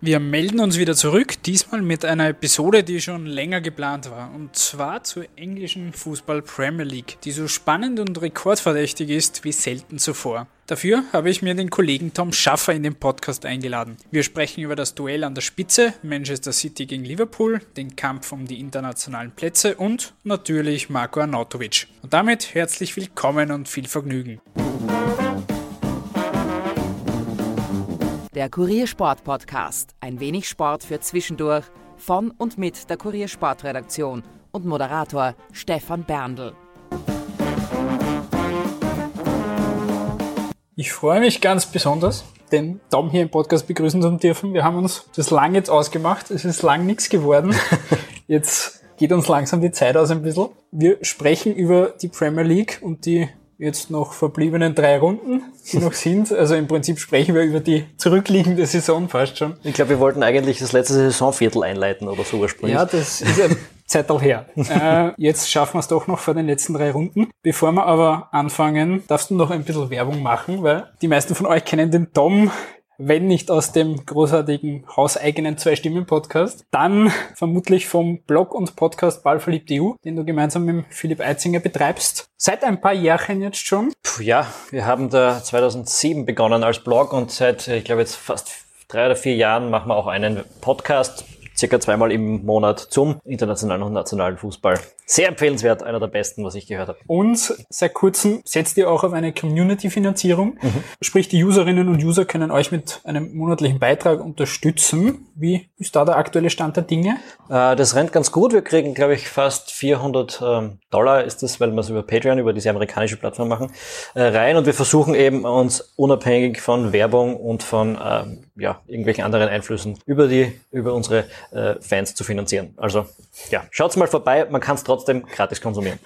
Wir melden uns wieder zurück, diesmal mit einer Episode, die schon länger geplant war. Und zwar zur englischen Fußball Premier League, die so spannend und rekordverdächtig ist wie selten zuvor. Dafür habe ich mir den Kollegen Tom Schaffer in den Podcast eingeladen. Wir sprechen über das Duell an der Spitze, Manchester City gegen Liverpool, den Kampf um die internationalen Plätze und natürlich Marco Arnautovic. Und damit herzlich willkommen und viel Vergnügen. Der Kuriersport Podcast. Ein wenig Sport für zwischendurch von und mit der Kuriersportredaktion und Moderator Stefan Berndl. Ich freue mich ganz besonders, den Tom hier im Podcast begrüßen zu dürfen. Wir haben uns das lang jetzt ausgemacht. Es ist lang nichts geworden. Jetzt geht uns langsam die Zeit aus ein bisschen. Wir sprechen über die Premier League und die jetzt noch verbliebenen drei Runden, die noch sind. Also im Prinzip sprechen wir über die zurückliegende Saison fast schon. Ich glaube, wir wollten eigentlich das letzte Saisonviertel einleiten oder so ursprünglich. Ja, das ist ein Zeital her. äh, jetzt schaffen wir es doch noch vor den letzten drei Runden. Bevor wir aber anfangen, darfst du noch ein bisschen Werbung machen, weil die meisten von euch kennen den Tom wenn nicht aus dem großartigen hauseigenen Zwei-Stimmen-Podcast, dann vermutlich vom Blog und Podcast Ballverliebt.eu, den du gemeinsam mit Philipp Eitzinger betreibst. Seit ein paar Jahren jetzt schon. Puh, ja, wir haben da 2007 begonnen als Blog und seit, ich glaube jetzt fast drei oder vier Jahren machen wir auch einen Podcast circa zweimal im Monat zum internationalen und nationalen Fußball. Sehr empfehlenswert, einer der besten, was ich gehört habe. Und seit kurzem setzt ihr auch auf eine Community-Finanzierung. Mhm. Sprich, die Userinnen und User können euch mit einem monatlichen Beitrag unterstützen. Wie ist da der aktuelle Stand der Dinge? Äh, das rennt ganz gut. Wir kriegen, glaube ich, fast 400 ähm, Dollar ist das, weil wir es über Patreon, über diese amerikanische Plattform machen, äh, rein. Und wir versuchen eben uns unabhängig von Werbung und von ähm, ja, irgendwelchen anderen Einflüssen über die, über unsere äh, Fans zu finanzieren. Also ja, schaut's mal vorbei, man kann es trotzdem gratis konsumieren.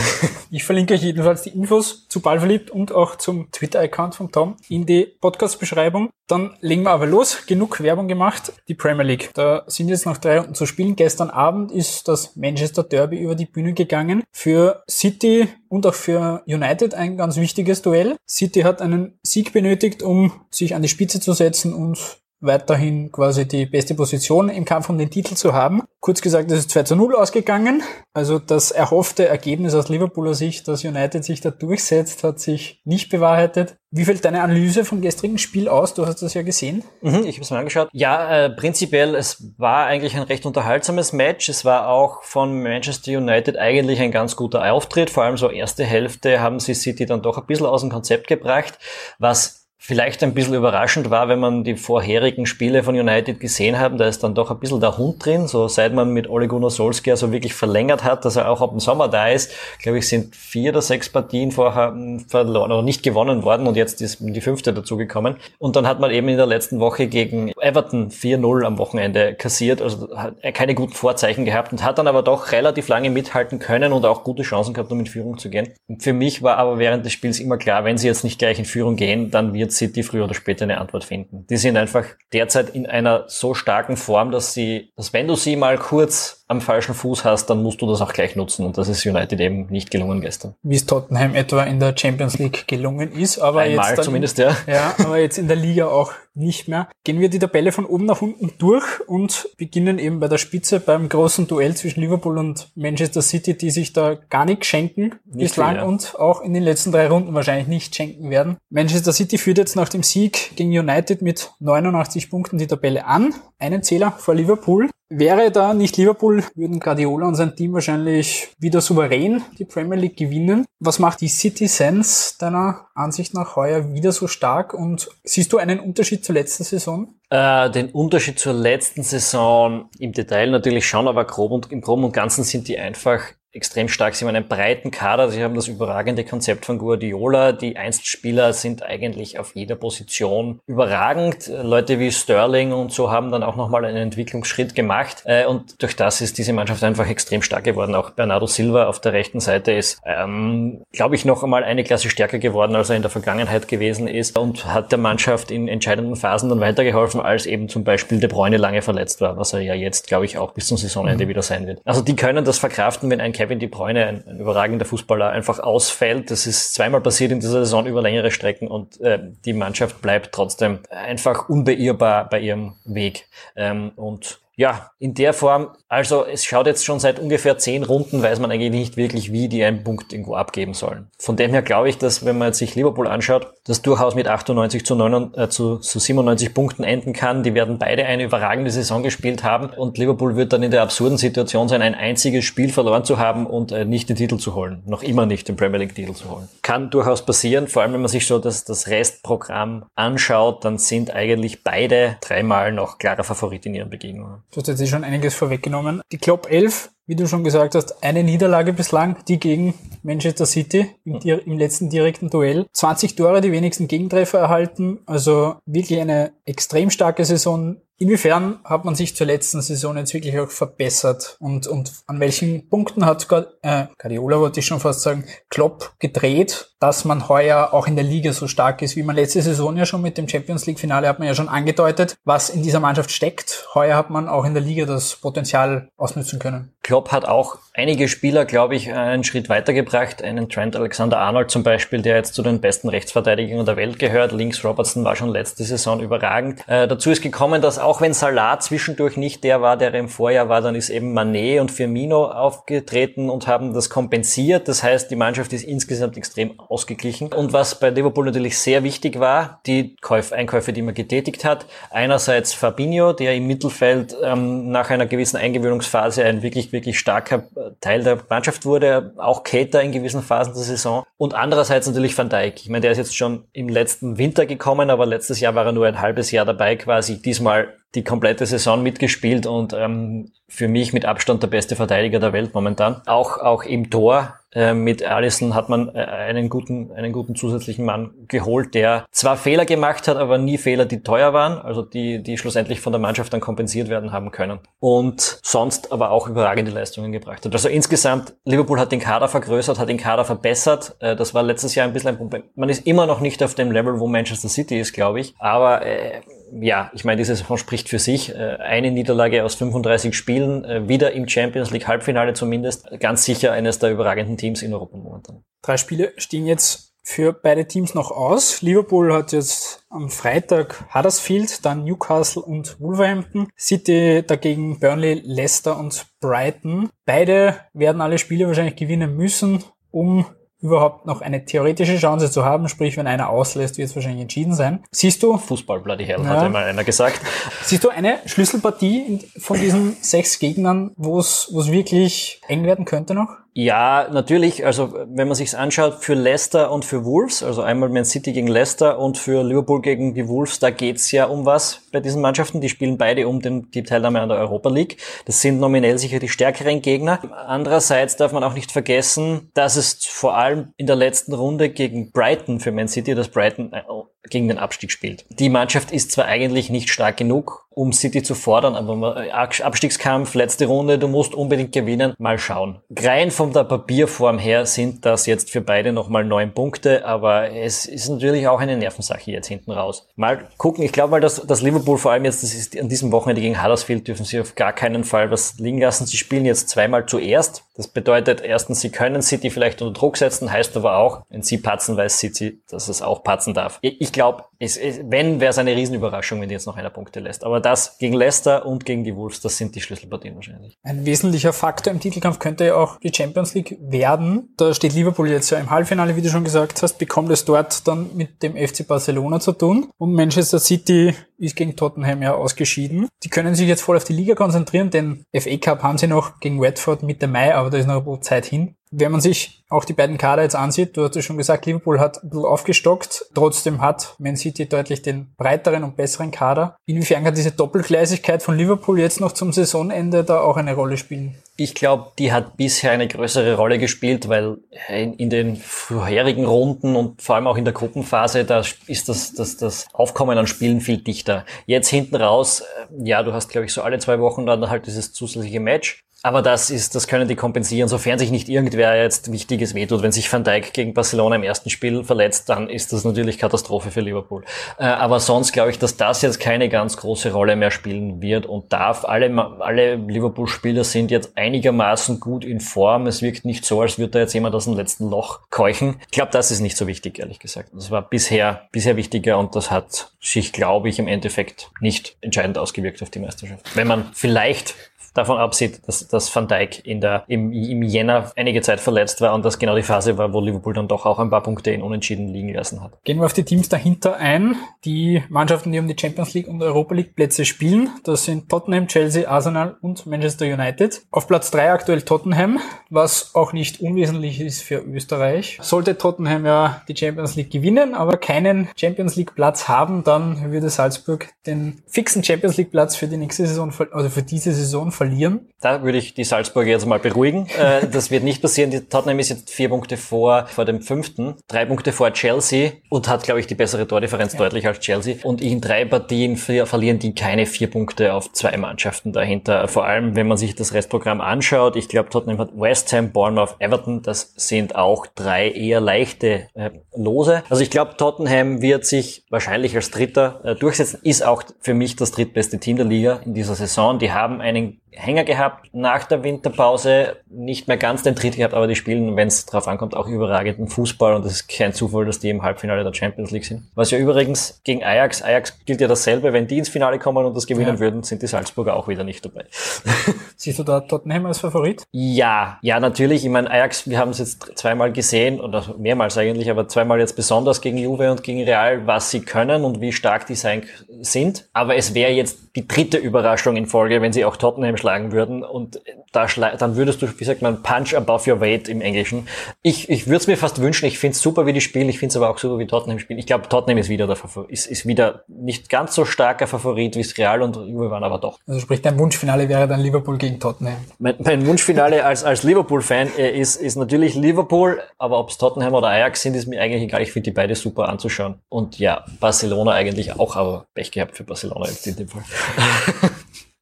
ich verlinke euch jedenfalls die Infos zu Ballverliebt und auch zum Twitter-Account von Tom in die Podcast-Beschreibung. Dann legen wir aber los. Genug Werbung gemacht. Die Premier League. Da sind jetzt noch drei Runden zu spielen. Gestern Abend ist das Manchester Derby über die Bühne gegangen. Für City und auch für United ein ganz wichtiges Duell. City hat einen Sieg benötigt, um sich an die Spitze zu setzen und weiterhin quasi die beste Position im Kampf um den Titel zu haben. Kurz gesagt, es ist 2 zu 0 ausgegangen. Also das erhoffte Ergebnis aus Liverpooler Sicht, dass United sich da durchsetzt, hat sich nicht bewahrheitet. Wie fällt deine Analyse vom gestrigen Spiel aus? Du hast das ja gesehen. Mhm, ich habe es mir angeschaut. Ja, äh, prinzipiell, es war eigentlich ein recht unterhaltsames Match. Es war auch von Manchester United eigentlich ein ganz guter Auftritt. Vor allem so erste Hälfte haben sie City dann doch ein bisschen aus dem Konzept gebracht, was vielleicht ein bisschen überraschend war, wenn man die vorherigen Spiele von United gesehen haben, da ist dann doch ein bisschen der Hund drin, so seit man mit Ole Gunnar Solskjaer so wirklich verlängert hat, dass er auch ab dem Sommer da ist, glaube ich, sind vier oder sechs Partien vorher hm, verloren oder nicht gewonnen worden und jetzt ist die fünfte dazugekommen. Und dann hat man eben in der letzten Woche gegen Everton 4-0 am Wochenende kassiert, also hat er keine guten Vorzeichen gehabt und hat dann aber doch relativ lange mithalten können und auch gute Chancen gehabt, um in Führung zu gehen. Und für mich war aber während des Spiels immer klar, wenn sie jetzt nicht gleich in Führung gehen, dann wird City früher oder später eine Antwort finden. Die sind einfach derzeit in einer so starken Form, dass sie, dass wenn du sie mal kurz am falschen Fuß hast, dann musst du das auch gleich nutzen. Und das ist United eben nicht gelungen gestern. Wie es Tottenham etwa in der Champions League gelungen ist, aber Einmal jetzt dann, zumindest, ja. Ja, aber jetzt in der Liga auch nicht mehr. Gehen wir die Tabelle von oben nach unten durch und beginnen eben bei der Spitze beim großen Duell zwischen Liverpool und Manchester City, die sich da gar nichts schenken nicht bislang viel, ja. und auch in den letzten drei Runden wahrscheinlich nicht schenken werden. Manchester City führt jetzt nach dem Sieg gegen United mit 89 Punkten die Tabelle an. Einen Zähler vor Liverpool. Wäre da nicht Liverpool, würden Guardiola und sein Team wahrscheinlich wieder souverän die Premier League gewinnen. Was macht die Citizens deiner Ansicht nach heuer wieder so stark und siehst du einen Unterschied zur letzten Saison? Äh, den Unterschied zur letzten Saison im Detail natürlich schon, aber grob und, im Groben und Ganzen sind die einfach extrem stark. Sie haben einen breiten Kader, sie haben das überragende Konzept von Guardiola. Die Einzelspieler sind eigentlich auf jeder Position überragend. Leute wie Sterling und so haben dann auch nochmal einen Entwicklungsschritt gemacht. Äh, und durch das ist diese Mannschaft einfach extrem stark geworden. Auch Bernardo Silva auf der rechten Seite ist, ähm, glaube ich, noch einmal eine Klasse stärker geworden, als er in der Vergangenheit gewesen ist und hat der Mannschaft in entscheidenden Phasen dann weitergeholfen, als eben zum Beispiel De Bruyne lange verletzt war, was er ja jetzt, glaube ich, auch bis zum Saisonende mhm. wieder sein wird. Also die können das verkraften, wenn ein Kevin De Bruyne, ein, ein, überragender Fußballer, einfach ausfällt. Das ist zweimal passiert in dieser Saison über längere Strecken und äh, die Mannschaft bleibt trotzdem einfach unbeirrbar bei ihrem Weg. Ähm, und ja, in der Form, also es schaut jetzt schon seit ungefähr zehn Runden, weiß man eigentlich nicht wirklich, wie die einen Punkt irgendwo abgeben sollen. Von dem her glaube ich, dass wenn man sich Liverpool anschaut, das durchaus mit 98 zu, 9, äh, zu, zu 97 Punkten enden kann. Die werden beide eine überragende Saison gespielt haben und Liverpool wird dann in der absurden Situation sein, ein einziges Spiel verloren zu haben und äh, nicht den Titel zu holen. Noch immer nicht den Premier League Titel zu holen. Kann durchaus passieren, vor allem wenn man sich so das, das Restprogramm anschaut, dann sind eigentlich beide dreimal noch klarer Favorit in ihren Begegnungen. Du hast jetzt eh schon einiges vorweggenommen. Die Klopp 11, wie du schon gesagt hast, eine Niederlage bislang, die gegen Manchester City im, im, letzten direkten Duell. 20 Tore, die wenigsten Gegentreffer erhalten. Also wirklich eine extrem starke Saison Inwiefern hat man sich zur letzten Saison jetzt wirklich auch verbessert und, und an welchen Punkten hat äh, Guardiola, wollte ich schon fast sagen, Klopp gedreht, dass man heuer auch in der Liga so stark ist, wie man letzte Saison ja schon mit dem Champions League Finale hat man ja schon angedeutet, was in dieser Mannschaft steckt. Heuer hat man auch in der Liga das Potenzial ausnutzen können. Klopp hat auch einige Spieler, glaube ich, einen Schritt weitergebracht. Einen Trent Alexander-Arnold zum Beispiel, der jetzt zu den besten Rechtsverteidigern der Welt gehört. Links Robertson war schon letzte Saison überragend. Äh, dazu ist gekommen, dass auch wenn Salah zwischendurch nicht der war, der im Vorjahr war, dann ist eben Manet und Firmino aufgetreten und haben das kompensiert. Das heißt, die Mannschaft ist insgesamt extrem ausgeglichen. Und was bei Liverpool natürlich sehr wichtig war, die Käuf Einkäufe, die man getätigt hat. Einerseits Fabinho, der im Mittelfeld ähm, nach einer gewissen Eingewöhnungsphase ein wirklich wirklich, starker Teil der Mannschaft wurde, auch Cater in gewissen Phasen der Saison. Und andererseits natürlich Van Dijk. Ich meine, der ist jetzt schon im letzten Winter gekommen, aber letztes Jahr war er nur ein halbes Jahr dabei quasi. Diesmal die komplette Saison mitgespielt und ähm, für mich mit Abstand der beste Verteidiger der Welt momentan. Auch, auch im Tor äh, mit Allison hat man äh, einen guten, einen guten zusätzlichen Mann geholt, der zwar Fehler gemacht hat, aber nie Fehler, die teuer waren, also die, die schlussendlich von der Mannschaft dann kompensiert werden haben können. Und sonst aber auch überragende Leistungen gebracht hat. Also insgesamt, Liverpool hat den Kader vergrößert, hat den Kader verbessert. Äh, das war letztes Jahr ein bisschen ein Problem. Man ist immer noch nicht auf dem Level, wo Manchester City ist, glaube ich. Aber äh, ja, ich meine, diese Saison spricht für sich. Äh, eine Niederlage aus 35 Spielen, äh, wieder im Champions League Halbfinale zumindest. Ganz sicher eines der überragenden Teams in Europa momentan. Drei Spiele stehen jetzt für beide Teams noch aus. Liverpool hat jetzt am Freitag Huddersfield, dann Newcastle und Wolverhampton. City dagegen Burnley, Leicester und Brighton. Beide werden alle Spiele wahrscheinlich gewinnen müssen, um überhaupt noch eine theoretische Chance zu haben, sprich, wenn einer auslässt, wird es wahrscheinlich entschieden sein. Siehst du? Fußball, bloody hell, ja. hat einmal einer gesagt. Siehst du eine Schlüsselpartie von diesen sechs Gegnern, wo es wirklich eng werden könnte noch? Ja, natürlich. Also wenn man sich's anschaut, für Leicester und für Wolves, also einmal Man City gegen Leicester und für Liverpool gegen die Wolves, da geht's ja um was bei diesen Mannschaften. Die spielen beide um den, die Teilnahme an der Europa League. Das sind nominell sicher die stärkeren Gegner. Andererseits darf man auch nicht vergessen, dass es vor allem in der letzten Runde gegen Brighton für Man City, dass Brighton äh, gegen den Abstieg spielt. Die Mannschaft ist zwar eigentlich nicht stark genug, um City zu fordern, aber äh, Abstiegskampf, letzte Runde, du musst unbedingt gewinnen. Mal schauen. Rein von der Papierform her sind das jetzt für beide nochmal neun Punkte, aber es ist natürlich auch eine Nervensache jetzt hinten raus. Mal gucken, ich glaube mal, dass, dass Liverpool vor allem jetzt, das ist an diesem Wochenende gegen Huddersfield, dürfen sie auf gar keinen Fall was liegen lassen. Sie spielen jetzt zweimal zuerst. Das bedeutet erstens, sie können City vielleicht unter Druck setzen, heißt aber auch, wenn sie patzen, weiß City, dass es auch patzen darf. Ich glaube, wenn, wäre es eine Riesenüberraschung, wenn die jetzt noch einer Punkte lässt. Aber das gegen Leicester und gegen die Wolves, das sind die Schlüsselpartien wahrscheinlich. Ein wesentlicher Faktor im Titelkampf könnte ja auch die Champions League werden. Da steht Liverpool jetzt ja im Halbfinale, wie du schon gesagt hast, bekommt es dort dann mit dem FC Barcelona zu tun. Und Manchester City ist gegen Tottenham ja ausgeschieden. Die können sich jetzt voll auf die Liga konzentrieren, denn FA Cup haben sie noch gegen Watford Mitte Mai, aber da ist noch ein bisschen Zeit hin. Wenn man sich auch die beiden Kader jetzt ansieht, du hast ja schon gesagt, Liverpool hat ein bisschen aufgestockt, trotzdem hat Man City deutlich den breiteren und besseren Kader. Inwiefern kann diese Doppelgleisigkeit von Liverpool jetzt noch zum Saisonende da auch eine Rolle spielen? Ich glaube, die hat bisher eine größere Rolle gespielt, weil in, in, den vorherigen Runden und vor allem auch in der Gruppenphase, da ist das, das, das Aufkommen an Spielen viel dichter. Jetzt hinten raus, äh, ja, du hast, glaube ich, so alle zwei Wochen dann halt dieses zusätzliche Match. Aber das ist, das können die kompensieren, sofern sich nicht irgendwer jetzt Wichtiges wehtut. Wenn sich Van Dijk gegen Barcelona im ersten Spiel verletzt, dann ist das natürlich Katastrophe für Liverpool. Äh, aber sonst glaube ich, dass das jetzt keine ganz große Rolle mehr spielen wird und darf. Alle, alle Liverpool-Spieler sind jetzt ein einigermaßen gut in Form. Es wirkt nicht so, als würde da jetzt jemand aus dem letzten Loch keuchen. Ich glaube, das ist nicht so wichtig, ehrlich gesagt. Das war bisher, bisher wichtiger und das hat sich, glaube ich, im Endeffekt nicht entscheidend ausgewirkt auf die Meisterschaft. Wenn man vielleicht davon absieht, dass, dass Van Dijk in der, im, im Jänner einige Zeit verletzt war und das genau die Phase war, wo Liverpool dann doch auch ein paar Punkte in Unentschieden liegen lassen hat. Gehen wir auf die Teams dahinter ein. Die Mannschaften, die um die Champions League und Europa League Plätze spielen, das sind Tottenham, Chelsea, Arsenal und Manchester United. Auf Platz drei aktuell Tottenham, was auch nicht unwesentlich ist für Österreich. Sollte Tottenham ja die Champions League gewinnen, aber keinen Champions League Platz haben, dann würde Salzburg den fixen Champions League Platz für die nächste Saison, also für diese Saison verlieren. Da würde ich die Salzburger jetzt mal beruhigen. Äh, das wird nicht passieren. Die Tottenham ist jetzt vier Punkte vor, vor dem fünften, drei Punkte vor Chelsea und hat, glaube ich, die bessere Tordifferenz ja. deutlich als Chelsea. Und in drei Partien verlieren die keine vier Punkte auf zwei Mannschaften dahinter. Vor allem, wenn man sich das Restprogramm anschaut. Ich glaube, Tottenham hat West Ham, Bournemouth, Everton. Das sind auch drei eher leichte äh, Lose. Also ich glaube, Tottenham wird sich wahrscheinlich als Dritter äh, durchsetzen. Ist auch für mich das drittbeste Team der Liga in dieser Saison. Die haben einen Hänger gehabt nach der Winterpause, nicht mehr ganz den Tritt gehabt, aber die spielen, wenn es drauf ankommt, auch überragenden Fußball und es ist kein Zufall, dass die im Halbfinale der Champions League sind. Was ja übrigens gegen Ajax, Ajax gilt ja dasselbe, wenn die ins Finale kommen und das gewinnen ja. würden, sind die Salzburger auch wieder nicht dabei. Siehst du da Tottenham als Favorit? Ja, ja, natürlich. Ich meine, Ajax, wir haben es jetzt zweimal gesehen oder mehrmals eigentlich, aber zweimal jetzt besonders gegen Juve und gegen Real, was sie können und wie stark die sein sind. Aber es wäre jetzt die dritte Überraschung in Folge, wenn sie auch Tottenham schlagen würden und da dann würdest du, wie sagt man, punch above your weight im Englischen. Ich, ich würde es mir fast wünschen, ich finde es super, wie die spielen, ich finde es aber auch super, wie Tottenham spielt. Ich glaube, Tottenham ist wieder der Favorit, ist, ist wieder nicht ganz so starker Favorit, wie es Real und Juve waren, aber doch. Also sprich, dein Wunschfinale wäre dann Liverpool gegen Tottenham. Mein, mein Wunschfinale als, als Liverpool-Fan äh, ist, ist natürlich Liverpool, aber ob es Tottenham oder Ajax sind, ist mir eigentlich egal. Ich finde die beide super anzuschauen. Und ja, Barcelona eigentlich auch, aber Pech gehabt für Barcelona jetzt in dem Fall.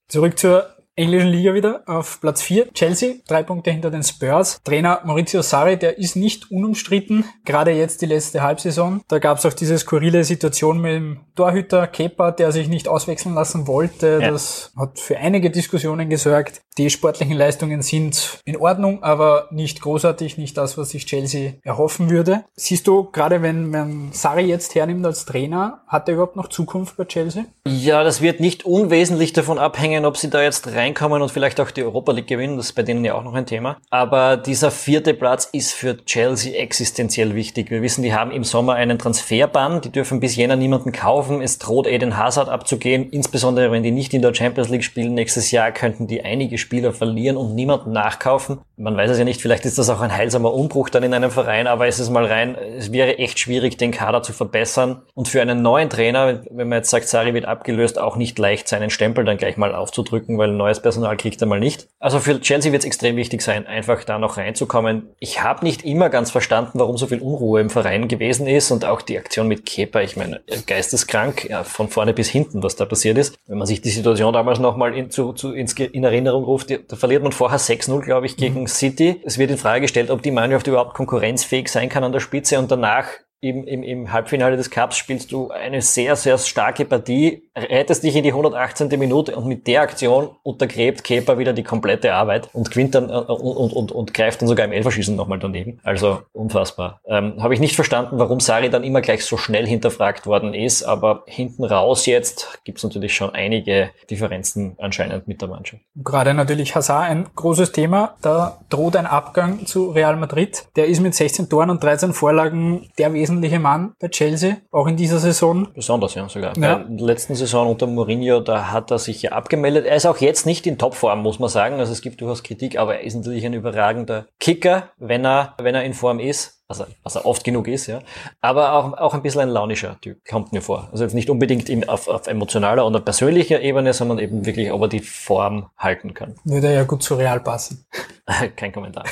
Zurück zur englischen Liga wieder auf Platz 4. Chelsea, drei Punkte hinter den Spurs. Trainer Maurizio Sarri, der ist nicht unumstritten, gerade jetzt die letzte Halbsaison. Da gab es auch diese skurrile Situation mit dem Torhüter Kepa, der sich nicht auswechseln lassen wollte. Ja. Das hat für einige Diskussionen gesorgt. Die sportlichen Leistungen sind in Ordnung, aber nicht großartig, nicht das, was sich Chelsea erhoffen würde. Siehst du, gerade wenn man Sarri jetzt hernimmt als Trainer, hat er überhaupt noch Zukunft bei Chelsea? Ja, das wird nicht unwesentlich davon abhängen, ob sie da jetzt rein reinkommen und vielleicht auch die Europa League gewinnen. Das ist bei denen ja auch noch ein Thema. Aber dieser vierte Platz ist für Chelsea existenziell wichtig. Wir wissen, die haben im Sommer einen Transferbann. Die dürfen bis Jänner niemanden kaufen. Es droht Eden Hazard abzugehen. Insbesondere wenn die nicht in der Champions League spielen nächstes Jahr, könnten die einige Spieler verlieren und niemanden nachkaufen. Man weiß es ja nicht. Vielleicht ist das auch ein heilsamer Umbruch dann in einem Verein. Aber es ist mal rein. Es wäre echt schwierig, den Kader zu verbessern. Und für einen neuen Trainer, wenn man jetzt sagt, Sari wird abgelöst, auch nicht leicht seinen Stempel dann gleich mal aufzudrücken, weil ein neues Personal kriegt er mal nicht. Also für Chelsea wird es extrem wichtig sein, einfach da noch reinzukommen. Ich habe nicht immer ganz verstanden, warum so viel Unruhe im Verein gewesen ist und auch die Aktion mit Kepa. Ich meine, geisteskrank, ja, von vorne bis hinten, was da passiert ist. Wenn man sich die Situation damals nochmal in, zu, zu, in Erinnerung ruft, da verliert man vorher 6-0, glaube ich, gegen mhm. City. Es wird in Frage gestellt, ob die Mannschaft überhaupt konkurrenzfähig sein kann an der Spitze und danach im, im, im Halbfinale des Cups spielst du eine sehr, sehr starke Partie, rettest dich in die 118. Minute und mit der Aktion untergräbt Kepa wieder die komplette Arbeit und gewinnt dann äh, und, und, und, und greift dann sogar im Elferschießen nochmal daneben. Also unfassbar. Ähm, Habe ich nicht verstanden, warum Sari dann immer gleich so schnell hinterfragt worden ist, aber hinten raus jetzt gibt's natürlich schon einige Differenzen anscheinend mit der Mannschaft. Gerade natürlich Hazard ein großes Thema. Da droht ein Abgang zu Real Madrid. Der ist mit 16 Toren und 13 Vorlagen der wesentliche Mann bei Chelsea, auch in dieser Saison. Besonders, ja, sogar. Ja. Bei der letzten Saison unter Mourinho, da hat er sich ja abgemeldet. Er ist auch jetzt nicht in Topform, muss man sagen. Also es gibt durchaus Kritik, aber er ist natürlich ein überragender Kicker, wenn er, wenn er in Form ist was er, was er oft genug ist, ja. Aber auch, auch ein bisschen ein launischer Typ, kommt mir vor. Also nicht unbedingt in, auf, auf emotionaler oder persönlicher Ebene, sondern eben wirklich, ob er die Form halten kann. Würde ja gut zu Real passen. Kein Kommentar.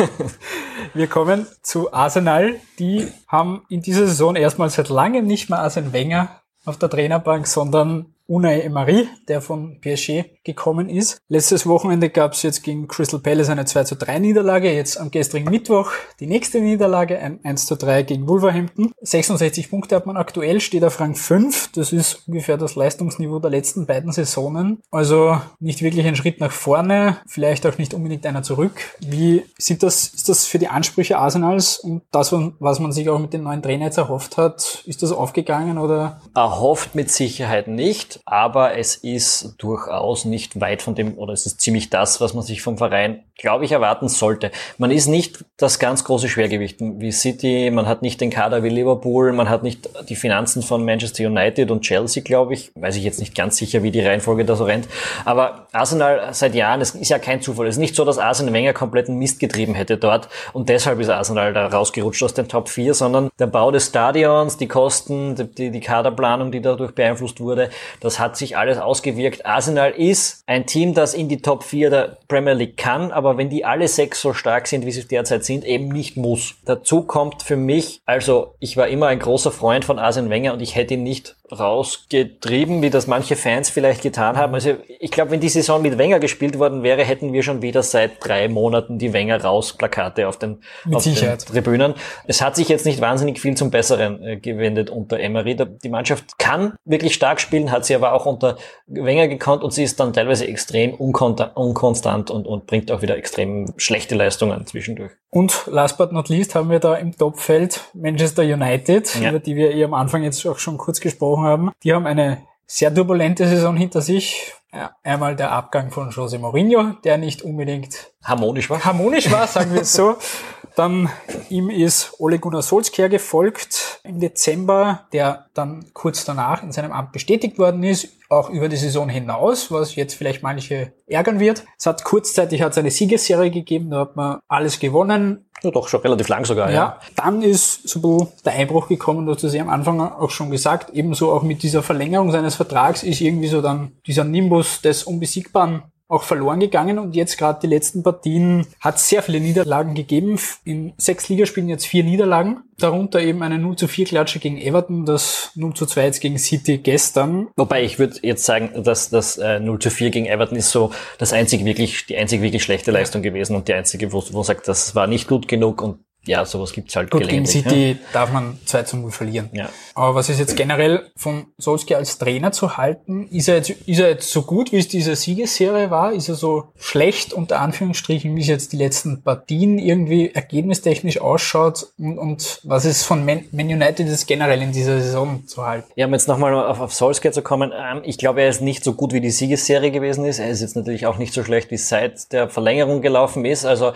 Wir kommen zu Arsenal. Die haben in dieser Saison erstmal seit langem nicht mehr Arsene Wenger auf der Trainerbank, sondern Unai Emery, der von PSG gekommen ist. Letztes Wochenende gab es jetzt gegen Crystal Palace eine 2 zu 3 Niederlage, jetzt am gestrigen Mittwoch die nächste Niederlage, ein 1 zu 3 gegen Wolverhampton. 66 Punkte hat man aktuell, steht auf Rang 5, das ist ungefähr das Leistungsniveau der letzten beiden Saisonen. Also nicht wirklich ein Schritt nach vorne, vielleicht auch nicht unbedingt einer zurück. Wie sieht das, ist das für die Ansprüche Arsenals und das, was man sich auch mit den neuen Trainer jetzt erhofft hat, ist das aufgegangen oder? Erhofft mit Sicherheit nicht, aber es ist durchaus nicht weit von dem, oder es ist ziemlich das, was man sich vom Verein, glaube ich, erwarten sollte. Man ist nicht das ganz große Schwergewicht wie City, man hat nicht den Kader wie Liverpool, man hat nicht die Finanzen von Manchester United und Chelsea, glaube ich. Weiß ich jetzt nicht ganz sicher, wie die Reihenfolge da so rennt. Aber Arsenal seit Jahren, es ist ja kein Zufall. Es ist nicht so, dass Arsenal Wenger kompletten Mist getrieben hätte dort und deshalb ist Arsenal da rausgerutscht aus den Top 4, sondern der Bau des Stadions, die Kosten, die, die Kaderplanung, die dadurch beeinflusst wurde, das hat sich alles ausgewirkt. Arsenal ist ein Team, das in die Top 4 der Premier League kann, aber wenn die alle sechs so stark sind, wie sie derzeit sind, eben nicht muss. Dazu kommt für mich, also ich war immer ein großer Freund von Arsene Wenger und ich hätte ihn nicht rausgetrieben, wie das manche Fans vielleicht getan haben. Also ich glaube, wenn die Saison mit Wenger gespielt worden wäre, hätten wir schon wieder seit drei Monaten die Wenger raus Plakate auf den, auf den Tribünen. Es hat sich jetzt nicht wahnsinnig viel zum Besseren äh, gewendet unter Emery. Die Mannschaft kann wirklich stark spielen, hat sie aber auch unter Wenger gekonnt und sie ist dann teilweise extrem unkonstant und, und bringt auch wieder extrem schlechte Leistungen zwischendurch. Und last but not least haben wir da im Topfeld Manchester United, ja. über die wir eh am Anfang jetzt auch schon kurz gesprochen haben. Die haben eine sehr turbulente Saison hinter sich. Ja, einmal der Abgang von Jose Mourinho, der nicht unbedingt harmonisch war. Harmonisch war, sagen wir es so. Dann ihm ist Ole Gunnar Solskjaer gefolgt im Dezember, der dann kurz danach in seinem Amt bestätigt worden ist, auch über die Saison hinaus, was jetzt vielleicht manche ärgern wird. Es hat kurzzeitig hat eine Siegesserie gegeben, da hat man alles gewonnen. Ja, doch, schon relativ lang sogar, ja. ja. Dann ist so ein bisschen der Einbruch gekommen, du hast es ja am Anfang auch schon gesagt, ebenso auch mit dieser Verlängerung seines Vertrags ist irgendwie so dann dieser Nimbus des Unbesiegbaren auch verloren gegangen und jetzt gerade die letzten Partien hat sehr viele Niederlagen gegeben. In sechs Ligaspielen jetzt vier Niederlagen, darunter eben eine 0 zu 4 Klatsche gegen Everton, das 0 zu 2 jetzt gegen City gestern. Wobei ich würde jetzt sagen, dass das äh, 0 zu 4 gegen Everton ist so das einzige wirklich, die einzige wirklich schlechte Leistung gewesen und die einzige, wo, wo sagt, das war nicht gut genug und ja, sowas gibt's halt Gut, gegen City ja. darf man 2 zu 0 verlieren. Ja. Aber was ist jetzt generell von Solskjaer als Trainer zu halten? Ist er, jetzt, ist er jetzt so gut, wie es diese Siegesserie war? Ist er so schlecht, unter Anführungsstrichen, wie es jetzt die letzten Partien irgendwie ergebnistechnisch ausschaut? Und, und was ist von Man, Man United jetzt generell in dieser Saison zu halten? Ja, um jetzt nochmal auf, auf Solskjaer zu kommen. Ähm, ich glaube, er ist nicht so gut, wie die Siegesserie gewesen ist. Er ist jetzt natürlich auch nicht so schlecht, wie es seit der Verlängerung gelaufen ist. Also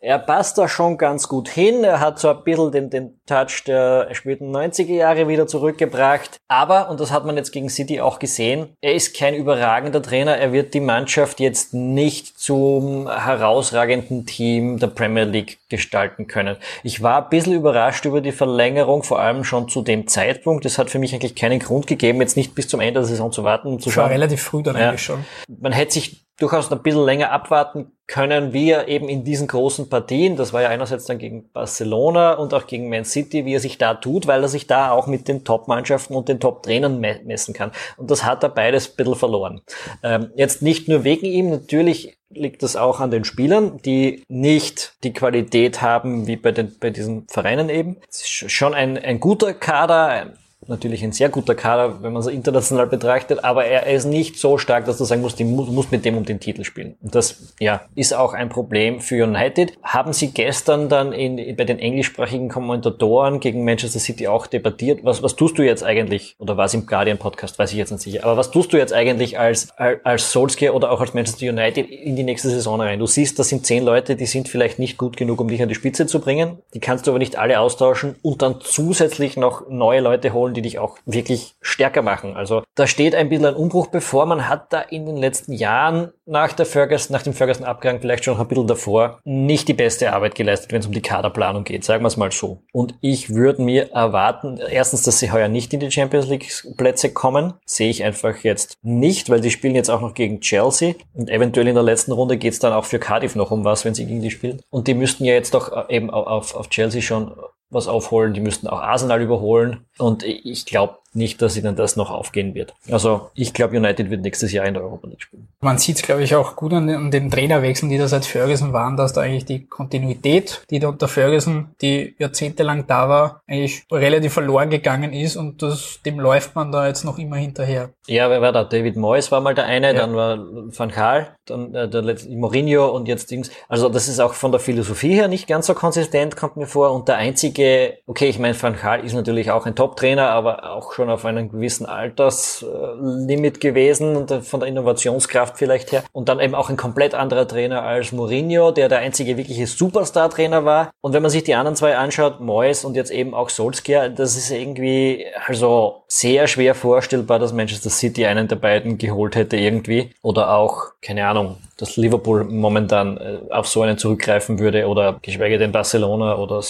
er passt da schon ganz gut hin. Er hat so ein bisschen den, den Touch der späten 90er Jahre wieder zurückgebracht. Aber, und das hat man jetzt gegen City auch gesehen, er ist kein überragender Trainer. Er wird die Mannschaft jetzt nicht zum herausragenden Team der Premier League gestalten können. Ich war ein bisschen überrascht über die Verlängerung, vor allem schon zu dem Zeitpunkt. Es hat für mich eigentlich keinen Grund gegeben, jetzt nicht bis zum Ende der Saison zu warten und zu schauen. War relativ früh dann ja. eigentlich schon. Man hätte sich durchaus ein bisschen länger abwarten können wie er eben in diesen großen Partien, das war ja einerseits dann gegen Barcelona und auch gegen Man City, wie er sich da tut, weil er sich da auch mit den Top-Mannschaften und den Top-Trainern messen kann. Und das hat er beides ein bisschen verloren. Ähm, jetzt nicht nur wegen ihm, natürlich liegt das auch an den Spielern, die nicht die Qualität haben wie bei, den, bei diesen Vereinen eben. Es ist schon ein, ein guter Kader, natürlich ein sehr guter Kader, wenn man es international betrachtet, aber er ist nicht so stark, dass du sagen musst, du musst mit dem um den Titel spielen. Und das, ja, ist auch ein Problem für United. Haben sie gestern dann in, bei den englischsprachigen Kommentatoren gegen Manchester City auch debattiert? Was, was tust du jetzt eigentlich, oder was im Guardian Podcast, weiß ich jetzt nicht sicher, aber was tust du jetzt eigentlich als, als Solskjaer oder auch als Manchester United in die nächste Saison rein? Du siehst, das sind zehn Leute, die sind vielleicht nicht gut genug, um dich an die Spitze zu bringen. Die kannst du aber nicht alle austauschen und dann zusätzlich noch neue Leute holen, die dich auch wirklich stärker machen. Also da steht ein bisschen ein Umbruch bevor. Man hat da in den letzten Jahren nach der Ferguson, nach dem Ferguson-Abgang, vielleicht schon ein bisschen davor, nicht die beste Arbeit geleistet, wenn es um die Kaderplanung geht, sagen wir es mal so. Und ich würde mir erwarten, erstens, dass sie heuer nicht in die Champions League-Plätze kommen. Sehe ich einfach jetzt nicht, weil die spielen jetzt auch noch gegen Chelsea und eventuell in der letzten Runde geht es dann auch für Cardiff noch um was, wenn sie gegen die spielen. Und die müssten ja jetzt doch äh, eben auf, auf Chelsea schon was aufholen, die müssten auch Arsenal überholen. Und ich glaube nicht, dass ihnen das noch aufgehen wird. Also ich glaube, United wird nächstes Jahr in der Europa League spielen. Man sieht es, glaube ich, auch gut an den, an den Trainerwechseln, die da seit Ferguson waren, dass da eigentlich die Kontinuität, die da unter Ferguson, die jahrzehntelang da war, eigentlich relativ verloren gegangen ist und das, dem läuft man da jetzt noch immer hinterher. Ja, wer war da? David Moyes war mal der eine, ja. dann war Van Gaal, dann äh, der letzte Mourinho und jetzt Dings. Also das ist auch von der Philosophie her nicht ganz so konsistent, kommt mir vor. Und der einzige, okay, ich meine, Van Gaal ist natürlich auch ein Top-Trainer, aber auch schon auf einem gewissen Alterslimit gewesen und von der Innovationskraft vielleicht her. Und dann eben auch ein komplett anderer Trainer als Mourinho, der der einzige wirkliche Superstar-Trainer war. Und wenn man sich die anderen zwei anschaut, Moyes und jetzt eben auch Solskjaer, das ist irgendwie also sehr schwer vorstellbar, dass Manchester City einen der beiden geholt hätte irgendwie. Oder auch, keine Ahnung, dass Liverpool momentan äh, auf so einen zurückgreifen würde oder geschweige denn Barcelona oder,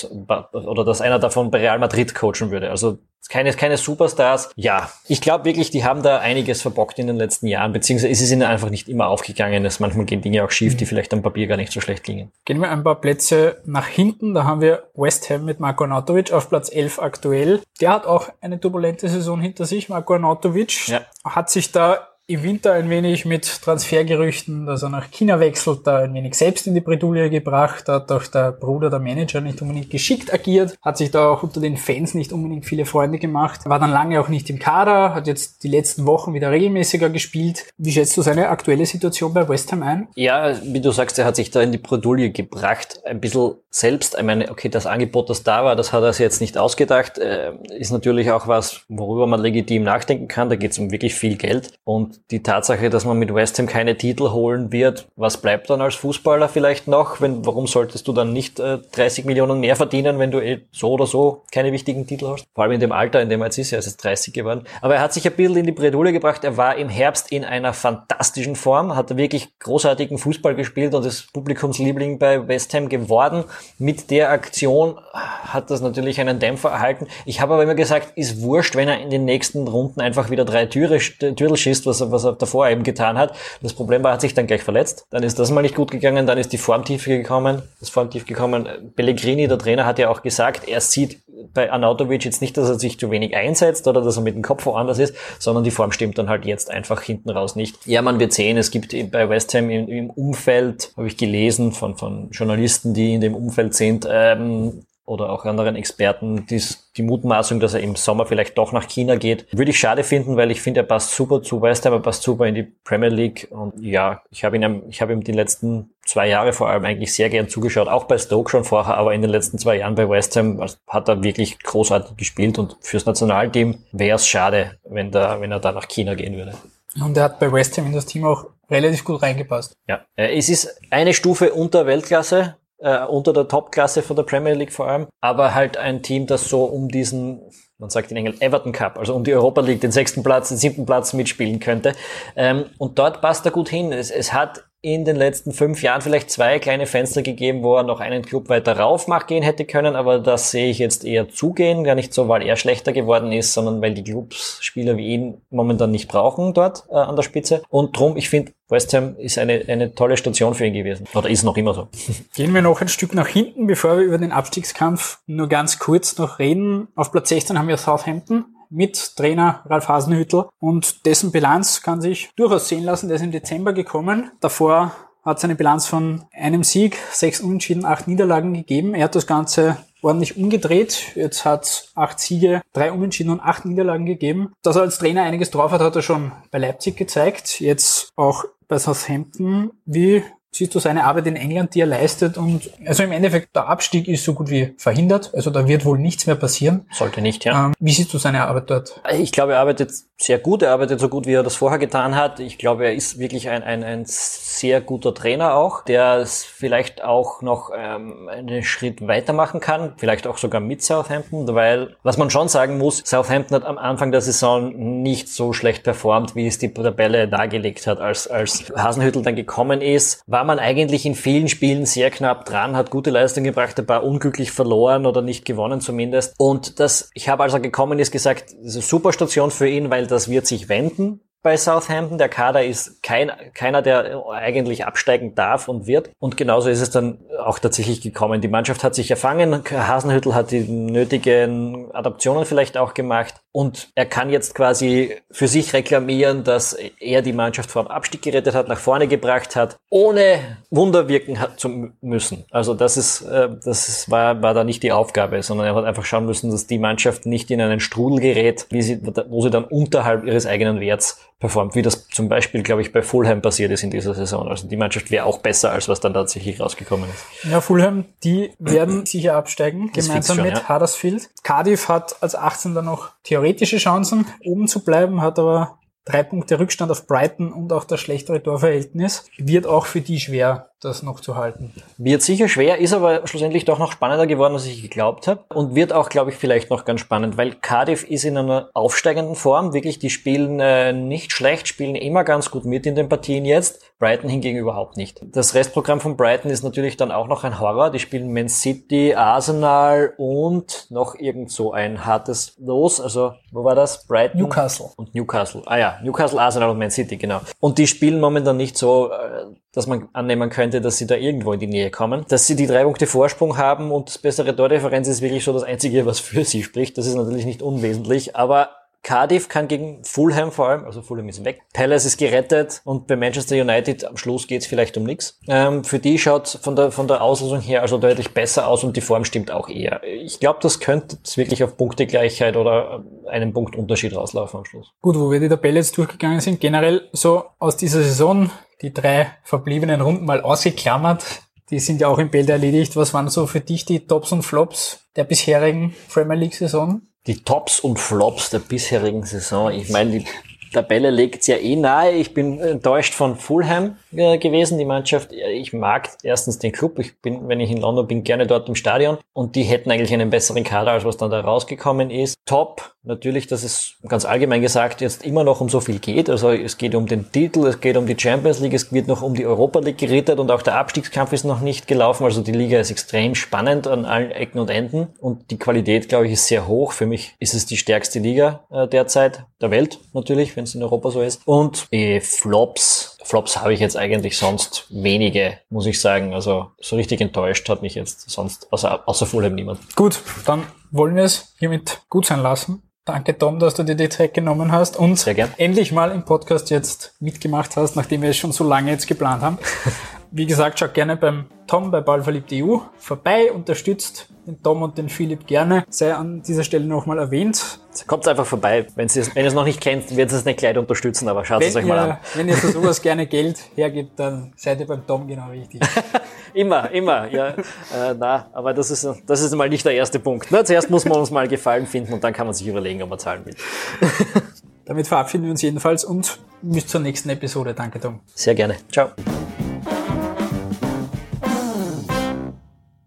oder dass einer davon bei Real Madrid coachen würde. Also keine, keine Superstars. Ja, ich glaube wirklich, die haben da einiges verbockt in den letzten Jahren, beziehungsweise ist es ihnen einfach nicht immer aufgegangen. Es manchmal gehen Dinge auch schief, die vielleicht am Papier gar nicht so schlecht gingen. Gehen wir ein paar Plätze nach hinten. Da haben wir West Ham mit Marco Arnautovic auf Platz 11 aktuell. Der hat auch eine turbulente Saison hinter sich. Marco Arnautovic ja. hat sich da im Winter ein wenig mit Transfergerüchten, dass er nach China wechselt, da ein wenig selbst in die Bredouille gebracht, hat auch der Bruder, der Manager nicht unbedingt geschickt agiert, hat sich da auch unter den Fans nicht unbedingt viele Freunde gemacht, war dann lange auch nicht im Kader, hat jetzt die letzten Wochen wieder regelmäßiger gespielt. Wie schätzt du seine aktuelle Situation bei West Ham ein? Ja, wie du sagst, er hat sich da in die Bredouille gebracht, ein bisschen selbst. Ich meine, okay, das Angebot, das da war, das hat er sich jetzt nicht ausgedacht, äh, ist natürlich auch was, worüber man legitim nachdenken kann. Da geht es um wirklich viel Geld und die Tatsache, dass man mit West Ham keine Titel holen wird, was bleibt dann als Fußballer vielleicht noch? Wenn, warum solltest du dann nicht äh, 30 Millionen mehr verdienen, wenn du eh so oder so keine wichtigen Titel hast? Vor allem in dem Alter, in dem er jetzt ist, er ist jetzt 30 geworden. Aber er hat sich ein bisschen in die Bredouille gebracht. Er war im Herbst in einer fantastischen Form, hat wirklich großartigen Fußball gespielt und ist Publikumsliebling bei West Ham geworden. Mit der Aktion hat das natürlich einen Dämpfer erhalten. Ich habe aber immer gesagt, ist wurscht, wenn er in den nächsten Runden einfach wieder drei Türe, Türel schießt, was was er davor eben getan hat. Das Problem war, er hat sich dann gleich verletzt. Dann ist das mal nicht gut gegangen, dann ist die Formtiefe gekommen, das Formtief gekommen. Pellegrini, der Trainer, hat ja auch gesagt, er sieht bei Anautovic jetzt nicht, dass er sich zu wenig einsetzt oder dass er mit dem Kopf woanders ist, sondern die Form stimmt dann halt jetzt einfach hinten raus nicht. Ja, man wird sehen, es gibt bei West Ham im, im Umfeld, habe ich gelesen von, von Journalisten, die in dem Umfeld sind, ähm, oder auch anderen Experten dies, die Mutmaßung, dass er im Sommer vielleicht doch nach China geht, würde ich schade finden, weil ich finde, er passt super zu West Ham, er passt super in die Premier League und ja, ich habe ihn, ich habe ihm die letzten zwei Jahre vor allem eigentlich sehr gern zugeschaut, auch bei Stoke schon vorher, aber in den letzten zwei Jahren bei West Ham hat er wirklich großartig gespielt und fürs Nationalteam wäre es schade, wenn, der, wenn er da nach China gehen würde. Und er hat bei West Ham in das Team auch relativ gut reingepasst. Ja, äh, es ist eine Stufe unter Weltklasse, äh, unter der Topklasse von der Premier League vor allem, aber halt ein Team, das so um diesen, man sagt in England Everton Cup, also um die Europa League, den sechsten Platz, den siebten Platz mitspielen könnte. Ähm, und dort passt er gut hin. Es, es hat in den letzten fünf Jahren vielleicht zwei kleine Fenster gegeben, wo er noch einen Club weiter rauf gehen hätte können, aber das sehe ich jetzt eher zugehen, gar nicht so, weil er schlechter geworden ist, sondern weil die Clubs Spieler wie ihn momentan nicht brauchen dort äh, an der Spitze. Und drum, ich finde, West Ham ist eine, eine tolle Station für ihn gewesen. Oder ist noch immer so. Gehen wir noch ein Stück nach hinten, bevor wir über den Abstiegskampf nur ganz kurz noch reden. Auf Platz 16 haben wir Southampton mit Trainer Ralf Hasenhüttel und dessen Bilanz kann sich durchaus sehen lassen. Der ist im Dezember gekommen. Davor hat es eine Bilanz von einem Sieg, sechs Unentschieden, acht Niederlagen gegeben. Er hat das Ganze ordentlich umgedreht. Jetzt hat acht Siege, drei Unentschieden und acht Niederlagen gegeben. Dass er als Trainer einiges drauf hat, hat er schon bei Leipzig gezeigt. Jetzt auch bei Southampton. Wie siehst du seine Arbeit in England, die er leistet und also im Endeffekt der Abstieg ist so gut wie verhindert, also da wird wohl nichts mehr passieren. Sollte nicht, ja. Ähm, wie siehst du seine Arbeit dort? Ich glaube, er arbeitet sehr gut, er arbeitet so gut, wie er das vorher getan hat. Ich glaube, er ist wirklich ein, ein, ein sehr guter Trainer auch, der es vielleicht auch noch ähm, einen Schritt weitermachen kann, vielleicht auch sogar mit Southampton, weil was man schon sagen muss, Southampton hat am Anfang der Saison nicht so schlecht performt, wie es die Tabelle dargelegt hat. Als, als Hasenhüttel dann gekommen ist, war man eigentlich in vielen Spielen sehr knapp dran, hat gute Leistung gebracht, ein paar unglücklich verloren oder nicht gewonnen zumindest. Und das, ich habe als er gekommen ist gesagt, ist eine super Station für ihn, weil das wird sich wenden bei Southampton. Der Kader ist kein, keiner, der eigentlich absteigen darf und wird. Und genauso ist es dann auch tatsächlich gekommen. Die Mannschaft hat sich erfangen. Hasenhüttel hat die nötigen Adaptionen vielleicht auch gemacht. Und er kann jetzt quasi für sich reklamieren, dass er die Mannschaft vor dem Abstieg gerettet hat, nach vorne gebracht hat, ohne Wunder wirken zu müssen. Also das ist, äh, das war, war da nicht die Aufgabe, sondern er hat einfach schauen müssen, dass die Mannschaft nicht in einen Strudel gerät, sie, wo sie dann unterhalb ihres eigenen Werts performt, wie das zum Beispiel, glaube ich, bei Fulham passiert ist in dieser Saison. Also die Mannschaft wäre auch besser, als was dann tatsächlich rausgekommen ist. Ja, Fulham, die werden sicher absteigen, das gemeinsam schon, mit ja. Huddersfield. Cardiff hat als 18. noch theoretische Chancen, oben zu bleiben, hat aber drei Punkte Rückstand auf Brighton und auch das schlechtere Torverhältnis. Wird auch für die schwer, das noch zu halten. Wird sicher schwer, ist aber schlussendlich doch noch spannender geworden, als ich geglaubt habe. Und wird auch, glaube ich, vielleicht noch ganz spannend, weil Cardiff ist in einer aufsteigenden Form. Wirklich, die spielen äh, nicht schlecht, spielen immer ganz gut mit in den Partien jetzt. Brighton hingegen überhaupt nicht. Das Restprogramm von Brighton ist natürlich dann auch noch ein Horror. Die spielen Man City, Arsenal und noch irgend so ein hartes Los. Also, wo war das? Brighton? Newcastle. Und Newcastle. Ah ja, Newcastle, Arsenal und Man City, genau. Und die spielen momentan nicht so, äh, dass man annehmen könnte, dass sie da irgendwo in die Nähe kommen. Dass sie die drei Punkte Vorsprung haben und bessere Tordifferenz ist wirklich so das Einzige, was für sie spricht. Das ist natürlich nicht unwesentlich, aber Cardiff kann gegen Fulham vor allem, also Fulham ist weg, Palace ist gerettet und bei Manchester United am Schluss geht's vielleicht um nichts. Ähm, für die schaut von der, von der Auslösung her also deutlich besser aus und die Form stimmt auch eher. Ich glaube, das könnte wirklich auf Punktegleichheit oder einen Punktunterschied rauslaufen am Schluss. Gut, wo wir die Tabelle jetzt durchgegangen sind, generell so aus dieser Saison die drei verbliebenen Runden mal ausgeklammert. Die sind ja auch im Bild erledigt. Was waren so für dich die Tops und Flops der bisherigen Premier League Saison? Die Tops und Flops der bisherigen Saison. Ich meine, die Tabelle legt's ja eh nahe. Ich bin enttäuscht von Fulham äh, gewesen, die Mannschaft. Ich mag erstens den Club. Ich bin, wenn ich in London bin, gerne dort im Stadion. Und die hätten eigentlich einen besseren Kader, als was dann da rausgekommen ist. Top. Natürlich, dass es ganz allgemein gesagt jetzt immer noch um so viel geht. Also es geht um den Titel, es geht um die Champions League, es wird noch um die Europa League gerettet und auch der Abstiegskampf ist noch nicht gelaufen. Also die Liga ist extrem spannend an allen Ecken und Enden. Und die Qualität, glaube ich, ist sehr hoch. Für mich ist es die stärkste Liga äh, derzeit der Welt natürlich, wenn es in Europa so ist. Und die Flops, Flops habe ich jetzt eigentlich sonst wenige, muss ich sagen. Also so richtig enttäuscht hat mich jetzt sonst außer, außer Fulham niemand. Gut, dann wollen wir es hiermit gut sein lassen. Danke Tom, dass du dir die Zeit genommen hast und endlich mal im Podcast jetzt mitgemacht hast, nachdem wir es schon so lange jetzt geplant haben. Wie gesagt, schaut gerne beim Tom bei Ballverliebt.eu vorbei, unterstützt den Tom und den Philipp gerne. Sei an dieser Stelle nochmal erwähnt. Kommt einfach vorbei. Wenn ihr es noch nicht kennt, wird es nicht gleich unterstützen, aber schaut es euch mal an. Wenn ihr für sowas gerne Geld hergibt, dann seid ihr beim Tom genau richtig. immer, immer, ja. Äh, na, aber das ist, das ist mal nicht der erste Punkt. Ne? Zuerst muss man uns mal Gefallen finden und dann kann man sich überlegen, ob man zahlen will. Damit verabschieden wir uns jedenfalls und bis zur nächsten Episode. Danke, Tom. Sehr gerne. Ciao.